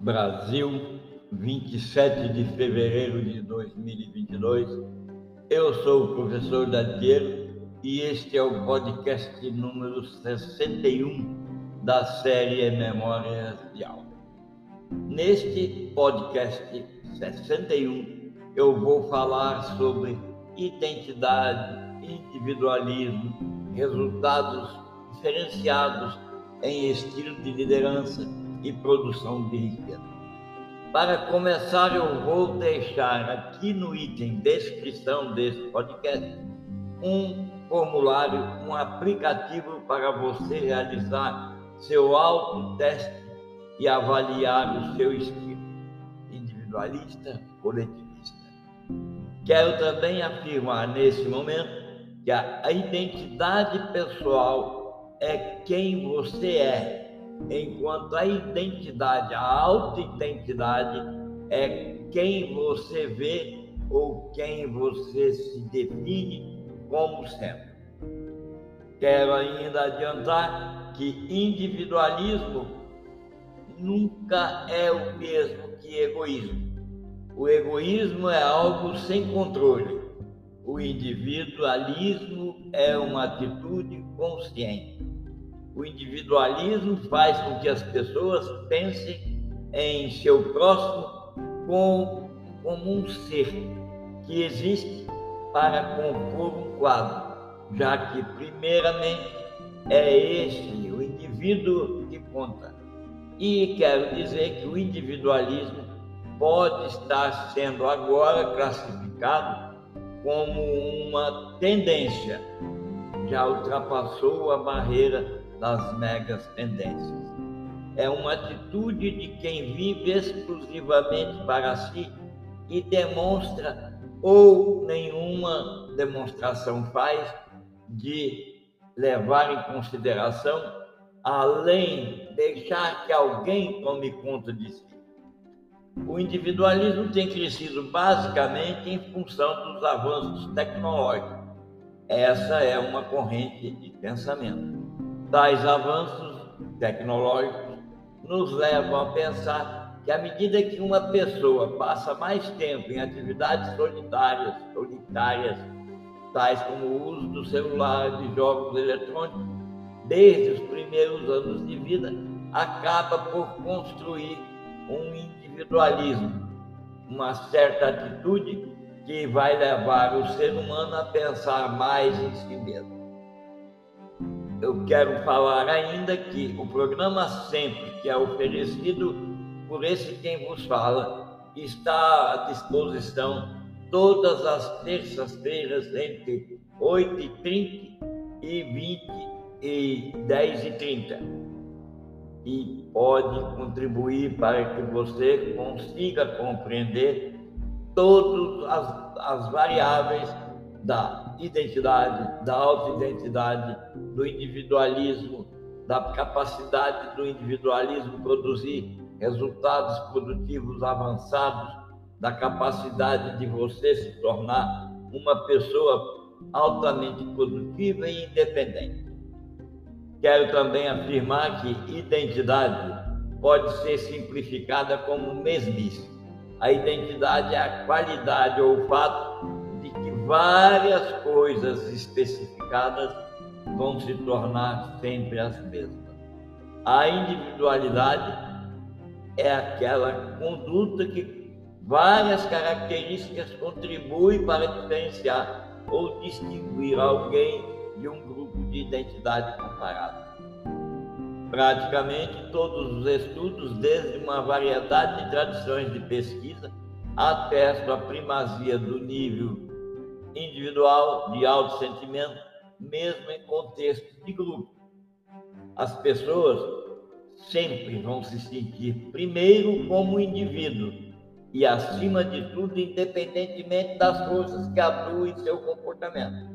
Brasil, 27 de fevereiro de 2022. Eu sou o professor Dadiero e este é o podcast número 61 da série Memórias de Aula. Neste podcast 61, eu vou falar sobre identidade, individualismo, resultados diferenciados em estilo de liderança e produção de riqueza. Para começar, eu vou deixar aqui no item descrição desse podcast um formulário, um aplicativo para você realizar seu autoteste e avaliar o seu estilo individualista, coletivista. Quero também afirmar nesse momento que a identidade pessoal é quem você é, enquanto a identidade, a autoidentidade é quem você vê ou quem você se define como sendo. Quero ainda adiantar que individualismo nunca é o mesmo que egoísmo. O egoísmo é algo sem controle o individualismo é uma atitude consciente. O individualismo faz com que as pessoas pensem em seu próximo como, como um ser que existe para compor um quadro, já que, primeiramente, é este, o indivíduo, que conta. E quero dizer que o individualismo pode estar sendo agora classificado como uma tendência, já ultrapassou a barreira das megas tendências. É uma atitude de quem vive exclusivamente para si e demonstra ou nenhuma demonstração faz de levar em consideração além deixar que alguém tome conta de si. O individualismo tem crescido basicamente em função dos avanços tecnológicos. Essa é uma corrente de pensamento. Tais avanços tecnológicos nos levam a pensar que à medida que uma pessoa passa mais tempo em atividades solitárias, solitárias, tais como o uso do celular, de jogos eletrônicos, desde os primeiros anos de vida, acaba por construir um individualismo, uma certa atitude que vai levar o ser humano a pensar mais em si mesmo. Eu quero falar ainda que o programa Sempre, que é oferecido por esse quem vos fala, está à disposição todas as terças-feiras entre 8h30 e 20 e 10h30 e pode contribuir para que você consiga compreender todas as, as variáveis da identidade, da autoidentidade, do individualismo, da capacidade do individualismo produzir resultados produtivos avançados, da capacidade de você se tornar uma pessoa altamente produtiva e independente. Quero também afirmar que identidade pode ser simplificada como mesmice. A identidade é a qualidade ou o fato várias coisas especificadas vão se tornar sempre as mesmas. A individualidade é aquela conduta que várias características contribuem para diferenciar ou distinguir alguém de um grupo de identidade comparada. Praticamente todos os estudos, desde uma variedade de tradições de pesquisa, atestam a primazia do nível individual de autossentimento, mesmo em contexto de grupo. As pessoas sempre vão se sentir primeiro como indivíduo e, acima de tudo, independentemente das forças que atuam em seu comportamento.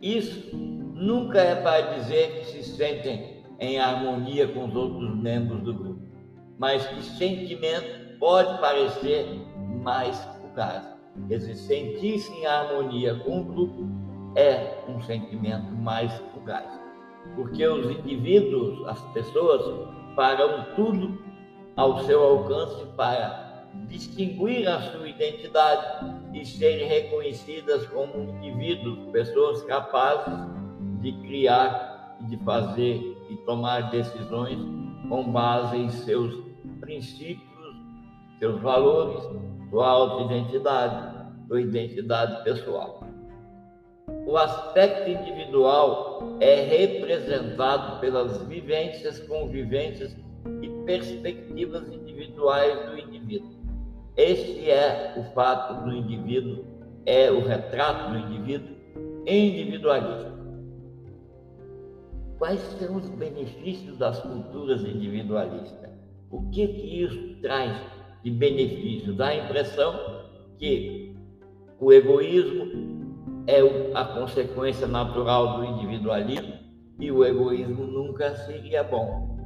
Isso nunca é para dizer que se sentem em harmonia com os outros membros do grupo, mas que sentimento pode parecer mais fugaz. Quer dizer, sentir-se em harmonia com o grupo é um sentimento mais fugaz, porque os indivíduos, as pessoas, farão tudo ao seu alcance para distinguir a sua identidade e serem reconhecidas como indivíduos, pessoas capazes de criar, de fazer e tomar decisões com base em seus princípios, seus valores, sua autoidentidade, sua identidade pessoal. O aspecto individual é representado pelas vivências, convivências e perspectivas individuais do indivíduo. Este é o fato do indivíduo, é o retrato do indivíduo individualista. Quais são os benefícios das culturas individualistas? O que, que isso traz de benefício? Dá a impressão que o egoísmo é a consequência natural do individualismo e o egoísmo nunca seria bom.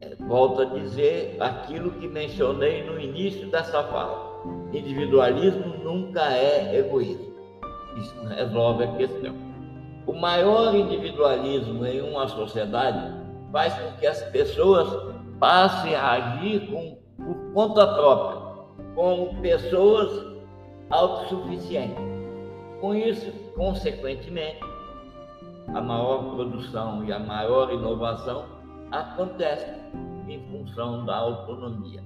É, volto a dizer aquilo que mencionei no início dessa fala. Individualismo nunca é egoísmo. Isso resolve a questão. O maior individualismo em uma sociedade faz com que as pessoas passem a agir com, por conta própria, como pessoas autossuficientes com isso, consequentemente, a maior produção e a maior inovação acontece em função da autonomia.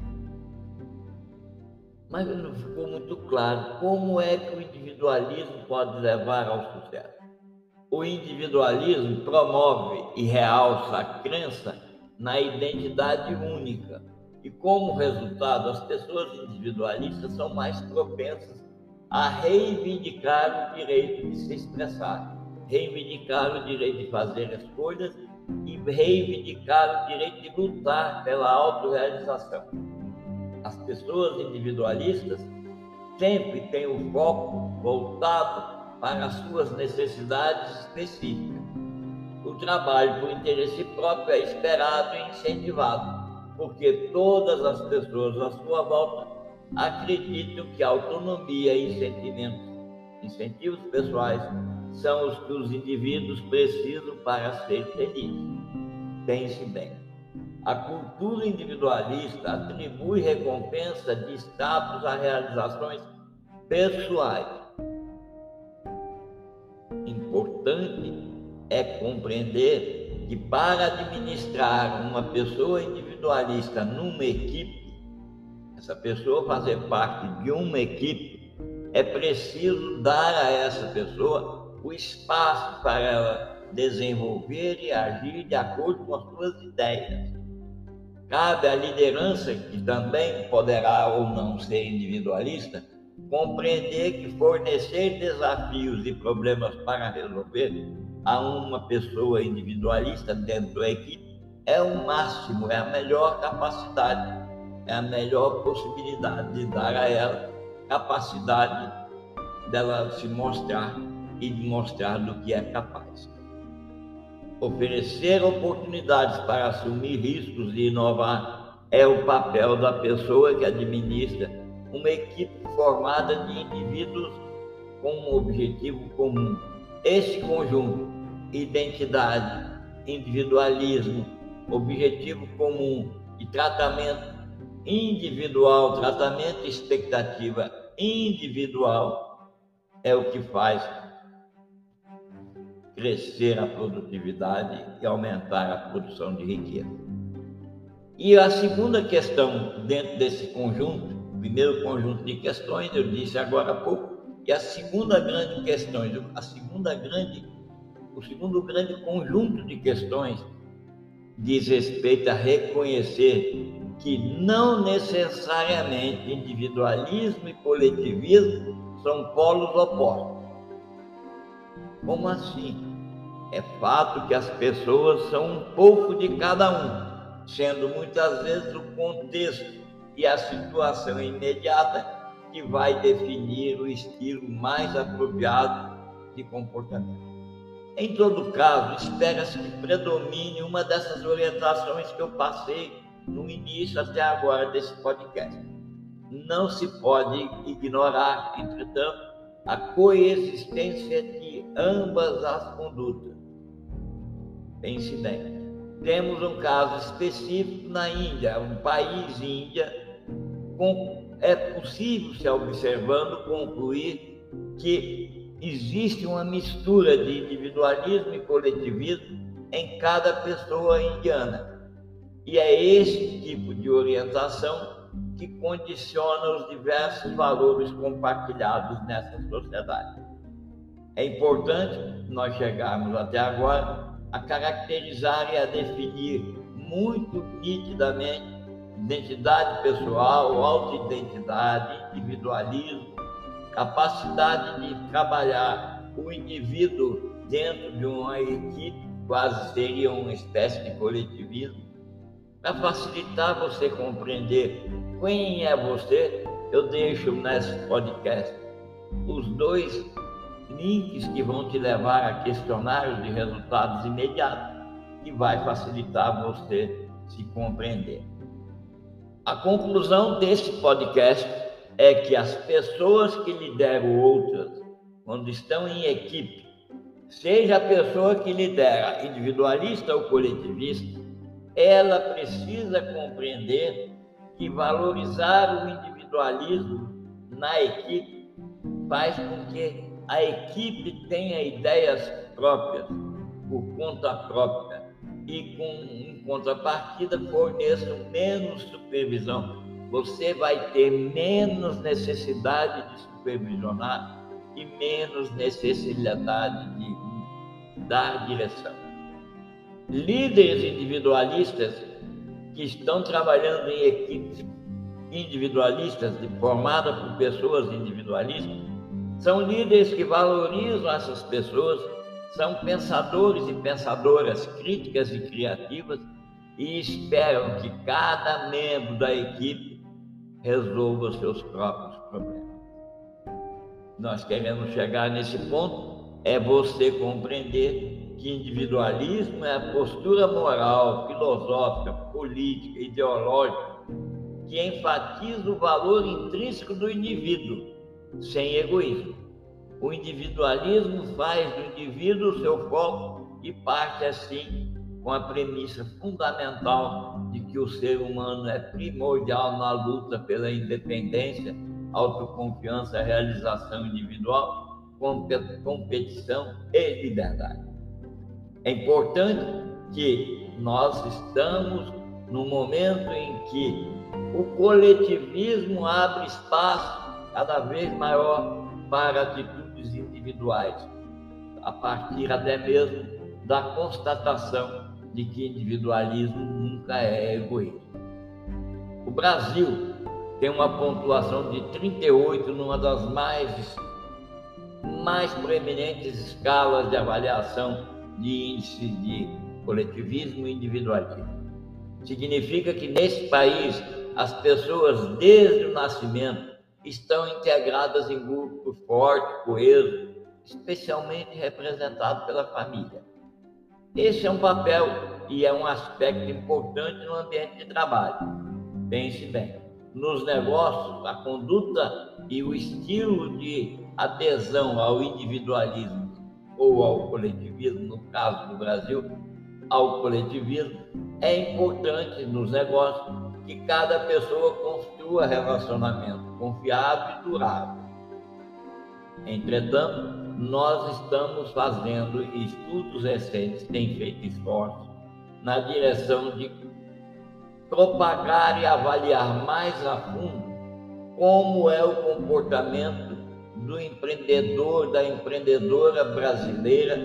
Mas não ficou muito claro como é que o individualismo pode levar ao sucesso. O individualismo promove e realça a crença na identidade única, e como resultado, as pessoas individualistas são mais propensas a reivindicar o direito de se expressar, reivindicar o direito de fazer escolhas e reivindicar o direito de lutar pela autorrealização. As pessoas individualistas sempre têm o foco voltado para as suas necessidades específicas. O trabalho por interesse próprio é esperado e incentivado, porque todas as pessoas à sua volta acreditam que autonomia e sentimentos, incentivos pessoais são os que os indivíduos precisam para ser felizes. Pense bem. A cultura individualista atribui recompensa de status a realizações pessoais. Importante é compreender que para administrar uma pessoa individualista numa equipe, essa pessoa fazer parte de uma equipe, é preciso dar a essa pessoa o espaço para ela desenvolver e agir de acordo com as suas ideias. Cabe à liderança, que também poderá ou não ser individualista, compreender que fornecer desafios e problemas para resolver a uma pessoa individualista dentro da equipe é o máximo, é a melhor capacidade é a melhor possibilidade de dar a ela capacidade dela se mostrar e de mostrar do que é capaz. Oferecer oportunidades para assumir riscos e inovar é o papel da pessoa que administra uma equipe formada de indivíduos com um objetivo comum. Esse conjunto, identidade, individualismo, objetivo comum e tratamento individual, tratamento e expectativa individual é o que faz crescer a produtividade e aumentar a produção de riqueza. E a segunda questão dentro desse conjunto, primeiro conjunto de questões, eu disse agora há pouco, e a segunda grande questão, a segunda grande, o segundo grande conjunto de questões diz respeito a reconhecer que não necessariamente individualismo e coletivismo são polos opostos. Como assim? É fato que as pessoas são um pouco de cada um, sendo muitas vezes o contexto e a situação imediata que vai definir o estilo mais apropriado de comportamento. Em todo caso, espera-se que predomine uma dessas orientações que eu passei no início até agora desse podcast. Não se pode ignorar, entretanto, a coexistência de ambas as condutas. Pense bem. temos um caso específico na Índia, um país Índia, com, é possível se observando concluir que existe uma mistura de individualismo e coletivismo em cada pessoa indiana. E é esse tipo de orientação que condiciona os diversos valores compartilhados nessa sociedade. É importante nós chegarmos até agora a caracterizar e a definir muito nitidamente identidade pessoal, autoidentidade, individualismo, capacidade de trabalhar o indivíduo dentro de uma equipe, quase seria uma espécie de coletivismo, para facilitar você compreender quem é você, eu deixo nesse podcast os dois links que vão te levar a questionários de resultados imediatos, que vai facilitar você se compreender. A conclusão desse podcast é que as pessoas que lideram outras, quando estão em equipe, seja a pessoa que lidera individualista ou coletivista, ela precisa compreender que valorizar o individualismo na equipe faz com que a equipe tenha ideias próprias, por conta própria, e com em contrapartida forneça menos supervisão. Você vai ter menos necessidade de supervisionar e menos necessidade de dar direção. Líderes individualistas que estão trabalhando em equipes individualistas, formadas por pessoas individualistas, são líderes que valorizam essas pessoas, são pensadores e pensadoras críticas e criativas e esperam que cada membro da equipe resolva os seus próprios problemas. Nós queremos chegar nesse ponto, é você compreender que individualismo é a postura moral, filosófica, política, ideológica que enfatiza o valor intrínseco do indivíduo sem egoísmo. O individualismo faz do indivíduo seu foco e parte assim com a premissa fundamental de que o ser humano é primordial na luta pela independência, autoconfiança, realização individual, competição e liberdade. É importante que nós estamos no momento em que o coletivismo abre espaço cada vez maior para atitudes individuais, a partir até mesmo da constatação de que individualismo nunca é egoísmo. O Brasil tem uma pontuação de 38 numa das mais, mais proeminentes escalas de avaliação de índice de coletivismo e individualismo. Significa que nesse país as pessoas, desde o nascimento, estão integradas em grupo forte, coeso, especialmente representado pela família. Esse é um papel e é um aspecto importante no ambiente de trabalho. Pense bem, nos negócios, a conduta e o estilo de adesão ao individualismo ou ao coletivismo, no caso do Brasil, ao coletivismo, é importante nos negócios que cada pessoa construa relacionamento confiável e durável. Entretanto, nós estamos fazendo estudos recentes, têm feito esforços na direção de propagar e avaliar mais a fundo como é o comportamento do empreendedor, da empreendedora brasileira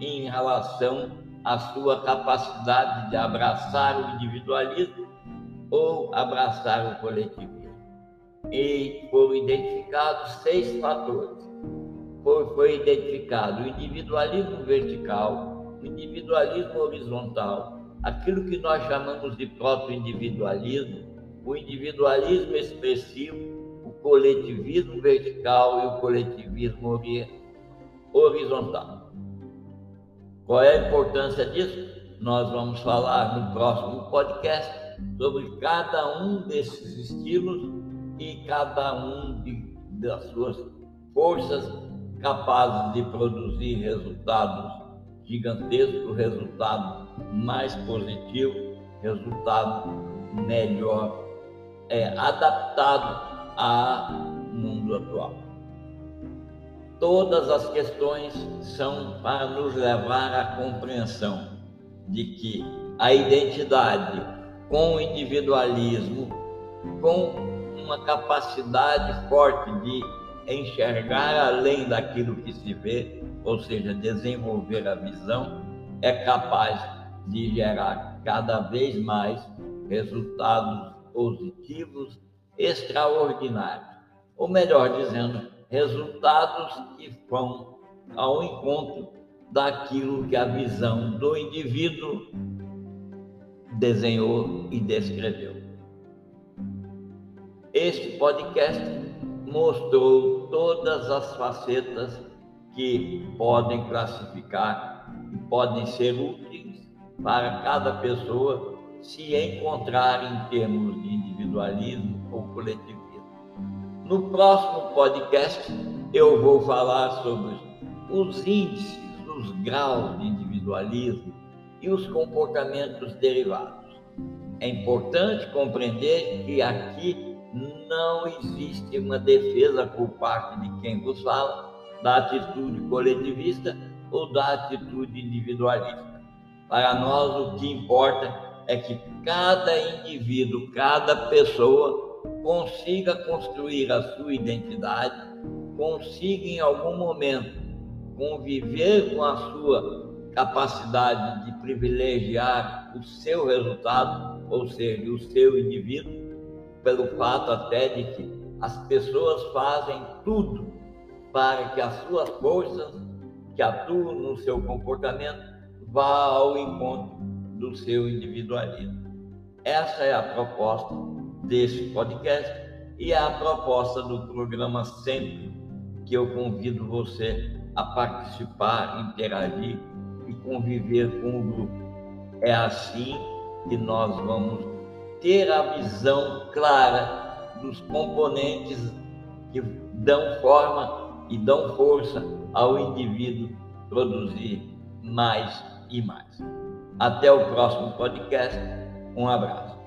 em relação à sua capacidade de abraçar o individualismo ou abraçar o coletivismo. E foram identificados seis fatores. Foi, foi identificado o individualismo vertical, o individualismo horizontal, aquilo que nós chamamos de proto-individualismo, o individualismo expressivo, o coletivismo vertical e o coletivismo horizontal. Qual é a importância disso? Nós vamos falar no próximo podcast sobre cada um desses estilos e cada um de, das suas forças capazes de produzir resultados gigantesco, resultado mais positivo, resultado melhor, é, adaptado ao mundo atual. Todas as questões são para nos levar à compreensão de que a identidade com o individualismo, com uma capacidade forte de enxergar além daquilo que se vê, ou seja, desenvolver a visão, é capaz de gerar cada vez mais resultados positivos extraordinários. Ou melhor dizendo, resultados que vão ao encontro daquilo que a visão do indivíduo desenhou e descreveu. Este podcast mostrou todas as facetas que podem classificar e podem ser úteis para cada pessoa se encontrar em termos de individualismo ou coletivismo. No próximo podcast, eu vou falar sobre os índices, os graus de individualismo e os comportamentos derivados. É importante compreender que aqui não existe uma defesa por parte de quem vos fala da atitude coletivista ou da atitude individualista. Para nós, o que importa é que cada indivíduo, cada pessoa consiga construir a sua identidade, consiga em algum momento conviver com a sua capacidade de privilegiar o seu resultado, ou seja, o seu indivíduo, pelo fato até de que as pessoas fazem tudo para que as suas forças que atuam no seu comportamento vá ao encontro do seu individualismo. Essa é a proposta desse podcast e é a proposta do programa Sempre, que eu convido você a participar, interagir e conviver com o grupo. É assim que nós vamos ter a visão clara dos componentes que dão forma e dão força ao indivíduo produzir mais e mais. Até o próximo podcast. Um abraço.